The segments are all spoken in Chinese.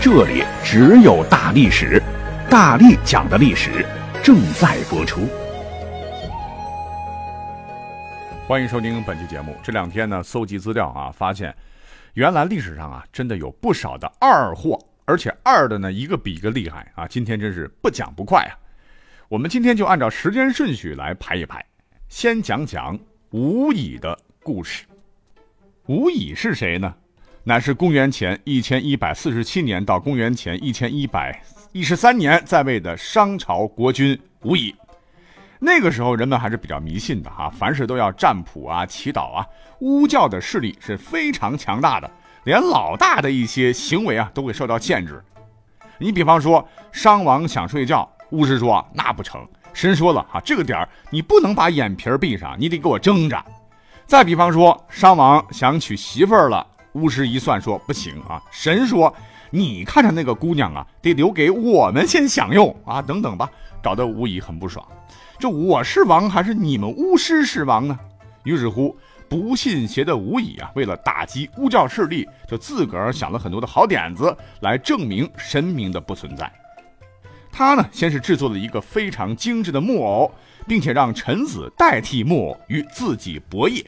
这里只有大历史，大力讲的历史正在播出。欢迎收听本期节目。这两天呢，搜集资料啊，发现原来历史上啊，真的有不少的二货，而且二的呢，一个比一个厉害啊。今天真是不讲不快啊。我们今天就按照时间顺序来排一排，先讲讲吴乙的故事。吴乙是谁呢？乃是公元前一千一百四十七年到公元前一千一百一十三年在位的商朝国君吴乙。那个时候人们还是比较迷信的哈，凡事都要占卜啊、祈祷啊。巫教的势力是非常强大的，连老大的一些行为啊都会受到限制。你比方说，商王想睡觉，巫师说那不成，神说了哈，这个点儿你不能把眼皮闭上，你得给我睁着。再比方说，商王想娶媳妇儿了。巫师一算说不行啊，神说你看着那个姑娘啊，得留给我们先享用啊，等等吧，搞得巫乙很不爽。这我是王还是你们巫师是王呢？于是乎，不信邪的巫乙啊，为了打击巫教势力，就自个儿想了很多的好点子来证明神明的不存在。他呢，先是制作了一个非常精致的木偶，并且让臣子代替木偶与自己博弈。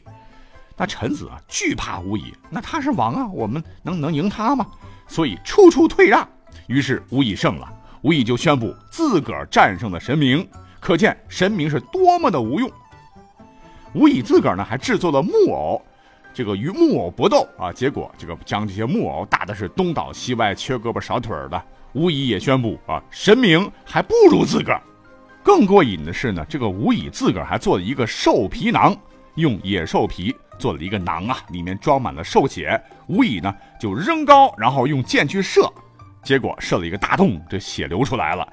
那臣子啊惧怕无乙，那他是王啊，我们能能赢他吗？所以处处退让。于是无乙胜了，无乙就宣布自个儿战胜了神明，可见神明是多么的无用。无乙自个儿呢还制作了木偶，这个与木偶搏斗啊，结果这个将这些木偶打的是东倒西歪、缺胳膊少腿的。无乙也宣布啊，神明还不如自个儿。更过瘾的是呢，这个无乙自个儿还做了一个兽皮囊，用野兽皮。做了一个囊啊，里面装满了兽血。吴乙呢就扔高，然后用箭去射，结果射了一个大洞，这血流出来了。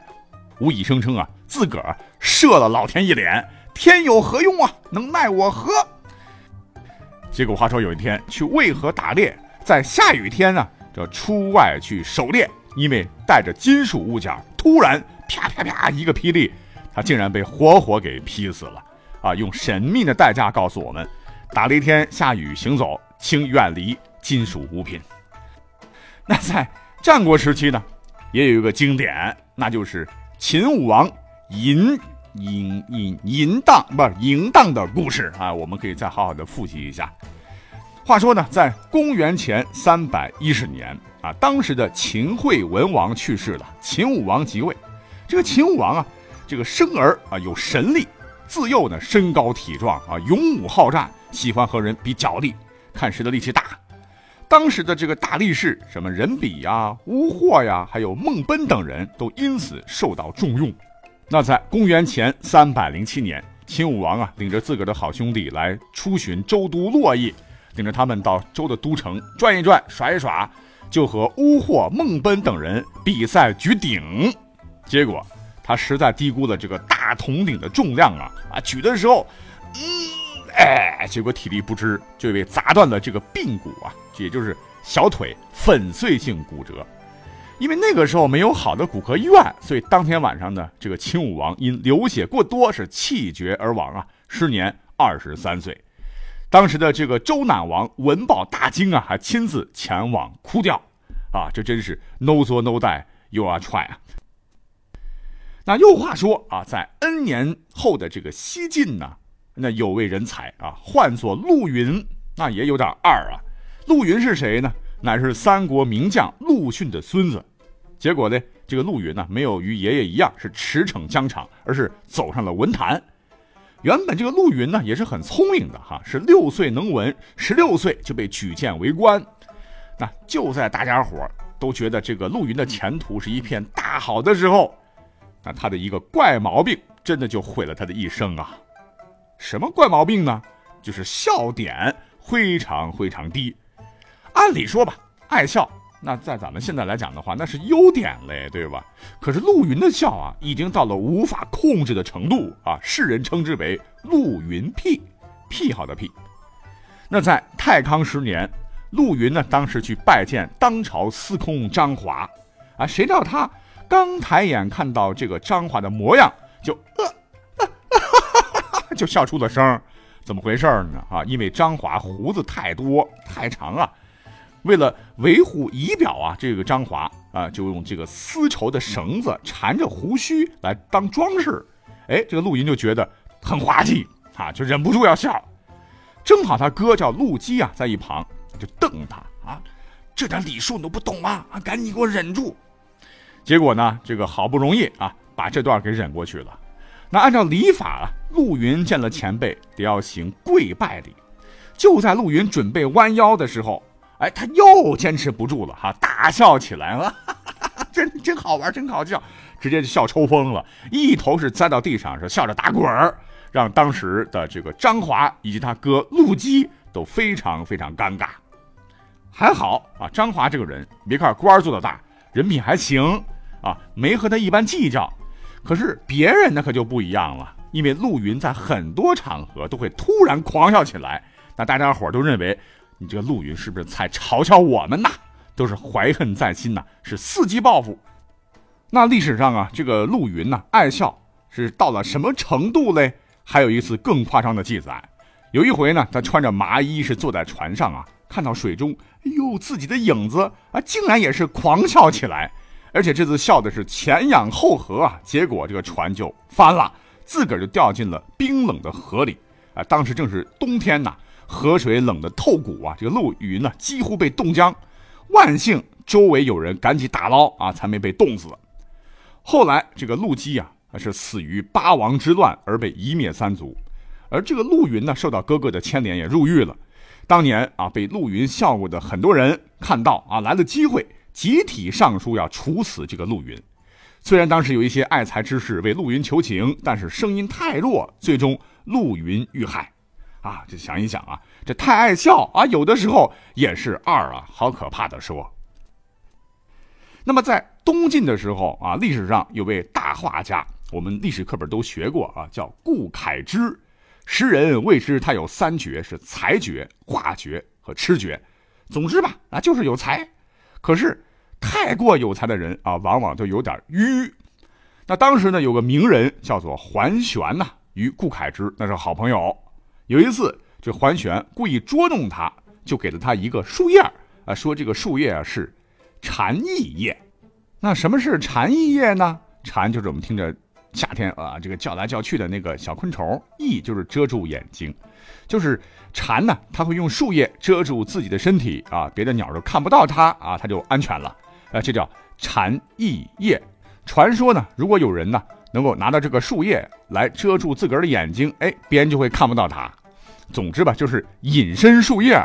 吴乙声称啊，自个儿射了老天一脸，天有何用啊？能奈我何？结果话说有一天去渭河打猎，在下雨天呢，这出外去狩猎，因为带着金属物件，突然啪啪啪一个霹雳，他竟然被活活给劈死了啊！用神秘的代价告诉我们。打雷天下雨行走，请远离金属物品。那在战国时期呢，也有一个经典，那就是秦武王淫淫淫淫荡不是淫荡的故事啊。我们可以再好好的复习一下。话说呢，在公元前三百一十年啊，当时的秦惠文王去世了，秦武王即位。这个秦武王啊，这个生儿啊有神力，自幼呢身高体壮啊，勇武好战。喜欢和人比脚力，看谁的力气大。当时的这个大力士，什么任比呀、乌霍呀，还有孟奔等人都因此受到重用。那在公元前三百零七年，秦武王啊，领着自个儿的好兄弟来出巡周都洛邑，领着他们到周的都城转一转、耍一耍，就和乌霍、孟奔等人比赛举鼎。结果他实在低估了这个大铜鼎的重量啊啊！举的时候，嗯。哎，结果体力不支，就被砸断了这个髌骨啊，也就是小腿粉碎性骨折。因为那个时候没有好的骨科医院，所以当天晚上呢，这个秦武王因流血过多是气绝而亡啊，时年二十三岁。当时的这个周赧王闻报大惊啊，还亲自前往哭吊啊，这真是 no 作 no die you are try 啊。那又话说啊，在 N 年后的这个西晋呢。那有位人才啊，唤作陆云，那也有点二啊。陆云是谁呢？乃是三国名将陆逊的孙子。结果呢，这个陆云呢，没有与爷爷一样是驰骋疆场，而是走上了文坛。原本这个陆云呢，也是很聪明的哈，是六岁能文，十六岁就被举荐为官。那就在大家伙都觉得这个陆云的前途是一片大好的时候，那他的一个怪毛病，真的就毁了他的一生啊。什么怪毛病呢？就是笑点非常非常低。按理说吧，爱笑那在咱们现在来讲的话，那是优点嘞，对吧？可是陆云的笑啊，已经到了无法控制的程度啊，世人称之为陆云癖，癖好的癖。那在太康十年，陆云呢，当时去拜见当朝司空张华，啊，谁料他刚抬眼看到这个张华的模样，就呃，呃哈哈就笑出了声怎么回事呢？啊，因为张华胡子太多太长啊，为了维护仪表啊，这个张华啊，就用这个丝绸的绳子缠着胡须来当装饰。哎，这个陆云就觉得很滑稽啊，就忍不住要笑。正好他哥叫陆基啊，在一旁就瞪他啊，这点礼数你都不懂吗？啊，赶紧给我忍住！结果呢，这个好不容易啊，把这段给忍过去了。那按照礼法啊，陆云见了前辈得要行跪拜礼。就在陆云准备弯腰的时候，哎，他又坚持不住了哈，大笑起来了，哈哈哈真真好玩，真好笑，直接就笑抽风了，一头是栽到地上，是笑着打滚儿。让当时的这个张华以及他哥陆基都非常非常尴尬。还好啊，张华这个人，别看官做的大，人品还行啊，没和他一般计较。可是别人那可就不一样了，因为陆云在很多场合都会突然狂笑起来，那大家伙都认为你这个陆云是不是在嘲笑我们呐？都是怀恨在心呐，是伺机报复。那历史上啊，这个陆云呐，爱笑是到了什么程度嘞？还有一次更夸张的记载，有一回呢，他穿着麻衣是坐在船上啊，看到水中，哎呦，自己的影子啊，竟然也是狂笑起来，而且这次笑的是前仰后合啊，结果这个船就翻了，自个儿就掉进了冰冷的河里啊。当时正是冬天呐，河水冷得透骨啊，这个陆云呢几乎被冻僵，万幸周围有人赶紧打捞啊，才没被冻死。后来这个陆机啊。是死于八王之乱而被夷灭三族，而这个陆云呢，受到哥哥的牵连也入狱了。当年啊，被陆云笑过的很多人看到啊，来了机会，集体上书要处死这个陆云。虽然当时有一些爱才之士为陆云求情，但是声音太弱，最终陆云遇害。啊，就想一想啊，这太爱笑啊，有的时候也是二啊，好可怕的说。那么在东晋的时候啊，历史上有位大画家。我们历史课本都学过啊，叫顾恺之。诗人谓之他有三绝，是才绝、画绝和痴绝。总之吧，啊，就是有才。可是太过有才的人啊，往往就有点迂。那当时呢，有个名人叫做桓玄呐，与顾恺之那是好朋友。有一次，这桓玄故意捉弄他，就给了他一个树叶啊，说这个树叶啊是蝉翼叶。那什么是蝉翼叶呢？蝉就是我们听着。夏天啊，这个叫来叫去的那个小昆虫，翼就是遮住眼睛，就是蝉呢，它会用树叶遮住自己的身体啊，别的鸟都看不到它啊，它就安全了。啊，这叫蝉翼叶。传说呢，如果有人呢能够拿到这个树叶来遮住自个儿的眼睛，哎，别人就会看不到它。总之吧，就是隐身树叶。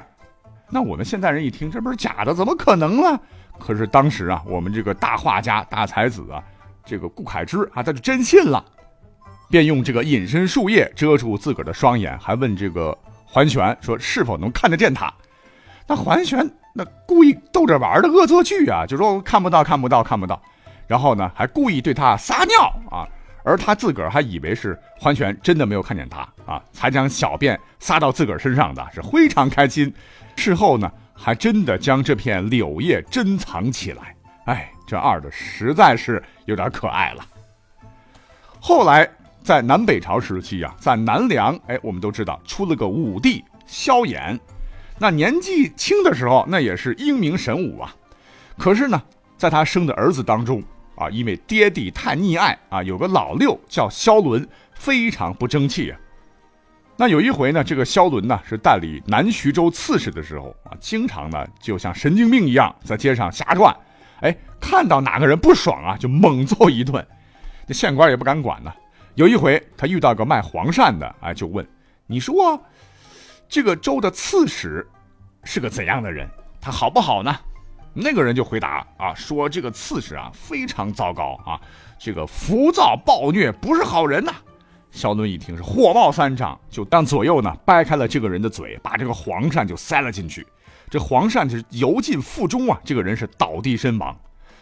那我们现代人一听，这不是假的，怎么可能呢？可是当时啊，我们这个大画家、大才子啊。这个顾恺之啊，他就真信了，便用这个隐身树叶遮住自个儿的双眼，还问这个桓玄说是否能看得见他。那桓玄那故意逗着玩的恶作剧啊，就说看不到，看不到，看不到。然后呢，还故意对他撒尿啊，而他自个儿还以为是桓玄真的没有看见他啊，才将小便撒到自个儿身上的，是非常开心。事后呢，还真的将这片柳叶珍藏起来。哎，这二的实在是有点可爱了。后来在南北朝时期啊，在南梁，哎，我们都知道出了个武帝萧衍，那年纪轻的时候，那也是英明神武啊。可是呢，在他生的儿子当中啊，因为爹地太溺爱啊，有个老六叫萧伦，非常不争气啊。那有一回呢，这个萧伦呢是代理南徐州刺史的时候啊，经常呢就像神经病一样在街上瞎转。哎，看到哪个人不爽啊，就猛揍一顿。这县官也不敢管呢。有一回，他遇到个卖黄鳝的，哎，就问：“你说，这个州的刺史是个怎样的人？他好不好呢？”那个人就回答：“啊，说这个刺史啊，非常糟糕啊，这个浮躁暴虐，不是好人呐。”萧伦一听是火冒三丈，就当左右呢掰开了这个人的嘴，把这个黄鳝就塞了进去。这黄鳝是油尽腹中啊，这个人是倒地身亡。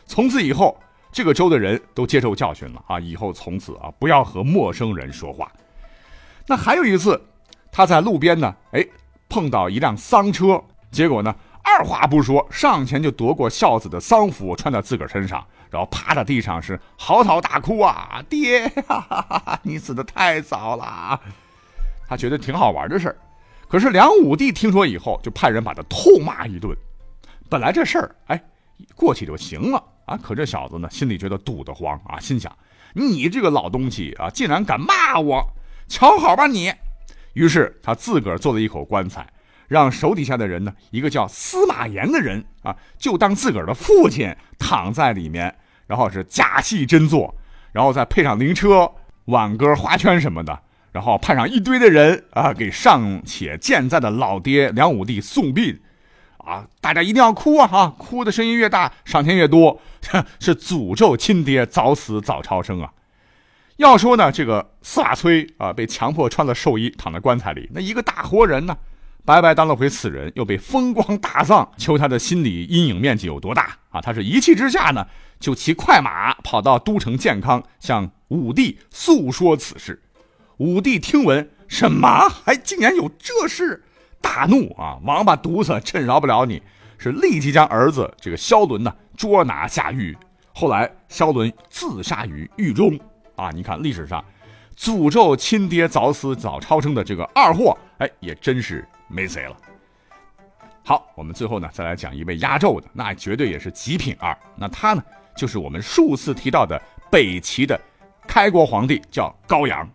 从此以后，这个州的人都接受教训了啊，以后从此啊不要和陌生人说话。那还有一次，他在路边呢，哎，碰到一辆丧车，结果呢，二话不说，上前就夺过孝子的丧服穿在自个儿身上，然后趴在地上是嚎啕大哭啊，爹呀，你死的太早了啊。他觉得挺好玩的事儿。可是梁武帝听说以后，就派人把他痛骂一顿。本来这事儿，哎，过去就行了啊。可这小子呢，心里觉得堵得慌啊，心想：你这个老东西啊，竟然敢骂我，瞧好吧你！于是他自个儿做了一口棺材，让手底下的人呢，一个叫司马炎的人啊，就当自个儿的父亲躺在里面，然后是假戏真做，然后再配上灵车、挽歌、花圈什么的。然后派上一堆的人啊，给尚且健在的老爹梁武帝送殡，啊，大家一定要哭啊！哈，哭的声音越大，赏钱越多，是诅咒亲爹早死早超生啊！要说呢，这个司马崔啊，被强迫穿了寿衣，躺在棺材里，那一个大活人呢，白白当了回死人，又被风光大葬，求他的心理阴影面积有多大啊？他是一气之下呢，就骑快马跑到都城建康，向武帝诉说此事。武帝听闻，什么还竟然有这事，大怒啊！王八犊子，朕饶不了你！是立即将儿子这个萧伦呢捉拿下狱。后来萧伦自杀于狱中啊！你看历史上，诅咒亲爹早死早超生的这个二货，哎，也真是没谁了。好，我们最后呢再来讲一位压轴的，那绝对也是极品二。那他呢，就是我们数次提到的北齐的开国皇帝，叫高阳。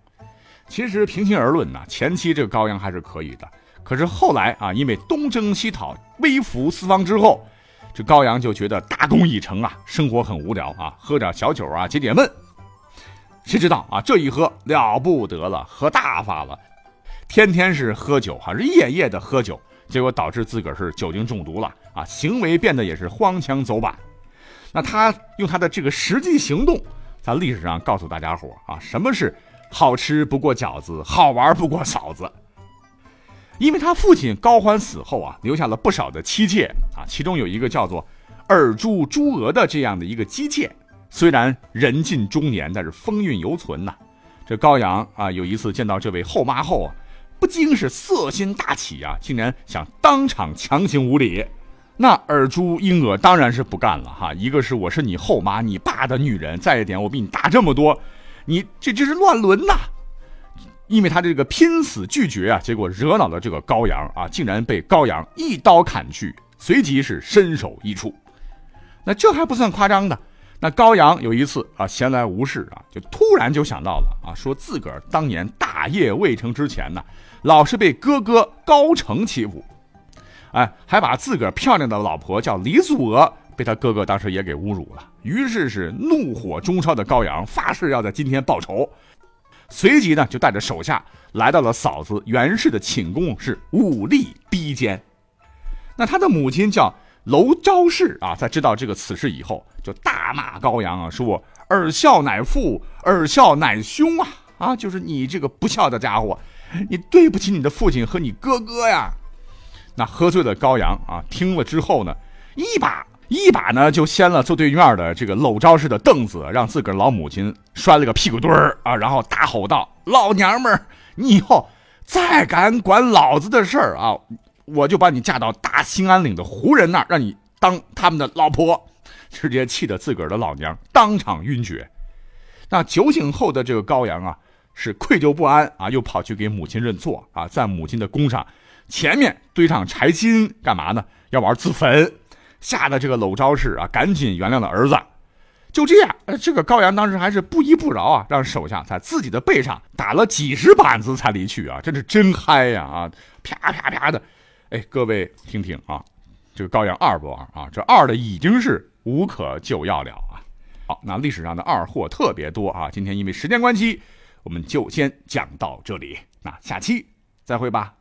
其实平心而论呢，前期这个高阳还是可以的。可是后来啊，因为东征西讨，威服四方之后，这高阳就觉得大功已成啊，生活很无聊啊，喝点小酒啊解解闷。谁知道啊，这一喝了不得了，喝大发了，天天是喝酒，还是夜夜的喝酒，结果导致自个儿是酒精中毒了啊，行为变得也是荒腔走板。那他用他的这个实际行动，在历史上告诉大家伙啊，什么是？好吃不过饺子，好玩不过嫂子。因为他父亲高欢死后啊，留下了不少的妻妾啊，其中有一个叫做尔朱朱娥的这样的一个姬妾，虽然人近中年，但是风韵犹存呐。这高阳啊，有一次见到这位后妈后啊，不禁是色心大起啊，竟然想当场强行无礼。那尔朱英娥当然是不干了哈，一个是我是你后妈，你爸的女人，再一点我比你大这么多。你这这是乱伦呐！因为他这个拼死拒绝啊，结果惹恼了这个高阳啊，竟然被高阳一刀砍去，随即是身首异处。那这还不算夸张的，那高阳有一次啊，闲来无事啊，就突然就想到了啊，说自个儿当年大业未成之前呢，老是被哥哥高成欺负，哎，还把自个儿漂亮的老婆叫李祖娥。被他哥哥当时也给侮辱了，于是是怒火中烧的高阳发誓要在今天报仇，随即呢就带着手下来到了嫂子袁氏的寝宫，是武力逼奸。那他的母亲叫娄昭氏啊，在知道这个此事以后，就大骂高阳啊，说尔孝乃父，尔孝乃兄啊啊，就是你这个不孝的家伙，你对不起你的父亲和你哥哥呀。那喝醉的高阳啊，听了之后呢，一把。一把呢就掀了坐对面的这个搂招式的凳子，让自个儿老母亲摔了个屁股墩儿啊！然后大吼道：“老娘们儿，你以后再敢管老子的事儿啊，我就把你嫁到大兴安岭的胡人那儿，让你当他们的老婆！”直接气得自个儿的老娘当场晕厥。那酒醒后的这个高阳啊，是愧疚不安啊，又跑去给母亲认错啊，在母亲的宫上前面堆上柴薪，干嘛呢？要玩自焚。吓得这个搂招氏啊，赶紧原谅了儿子。就这样，这个高阳当时还是不依不饶啊，让手下在自己的背上打了几十板子才离去啊，这是真嗨呀啊！啪啪啪的，哎，各位听听啊，这个高阳二不二啊？这二的已经是无可救药了啊！好，那历史上的二货特别多啊，今天因为时间关系，我们就先讲到这里，那下期再会吧。